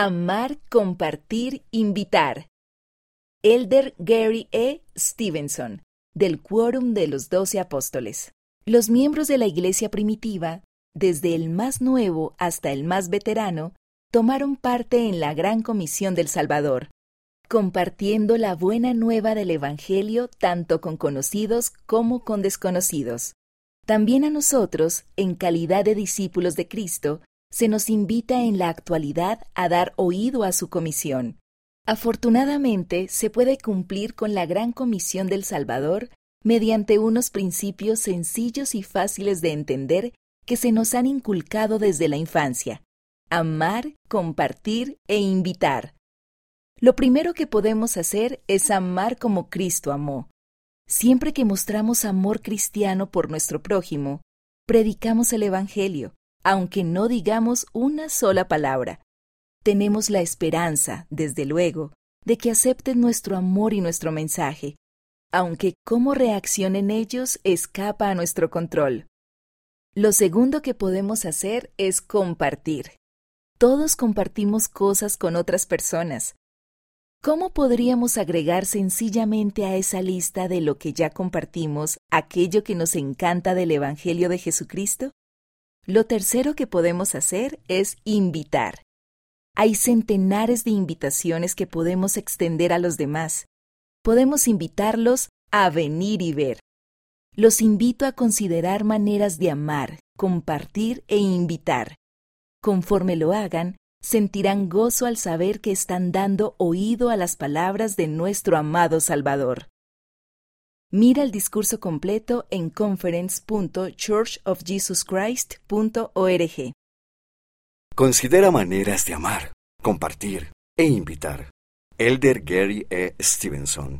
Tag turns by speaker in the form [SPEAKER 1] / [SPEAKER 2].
[SPEAKER 1] Amar, compartir, invitar. Elder Gary E. Stevenson, del Quórum de los Doce Apóstoles. Los miembros de la Iglesia primitiva, desde el más nuevo hasta el más veterano, tomaron parte en la Gran Comisión del Salvador, compartiendo la buena nueva del Evangelio tanto con conocidos como con desconocidos. También a nosotros, en calidad de discípulos de Cristo, se nos invita en la actualidad a dar oído a su comisión. Afortunadamente, se puede cumplir con la gran comisión del Salvador mediante unos principios sencillos y fáciles de entender que se nos han inculcado desde la infancia. Amar, compartir e invitar. Lo primero que podemos hacer es amar como Cristo amó. Siempre que mostramos amor cristiano por nuestro prójimo, predicamos el Evangelio, aunque no digamos una sola palabra. Tenemos la esperanza, desde luego, de que acepten nuestro amor y nuestro mensaje, aunque cómo reaccionen ellos escapa a nuestro control. Lo segundo que podemos hacer es compartir. Todos compartimos cosas con otras personas. ¿Cómo podríamos agregar sencillamente a esa lista de lo que ya compartimos aquello que nos encanta del Evangelio de Jesucristo? Lo tercero que podemos hacer es invitar. Hay centenares de invitaciones que podemos extender a los demás. Podemos invitarlos a venir y ver. Los invito a considerar maneras de amar, compartir e invitar. Conforme lo hagan, sentirán gozo al saber que están dando oído a las palabras de nuestro amado Salvador. Mira el discurso completo en conference.churchofjesuschrist.org.
[SPEAKER 2] Considera maneras de amar, compartir e invitar. Elder Gary E. Stevenson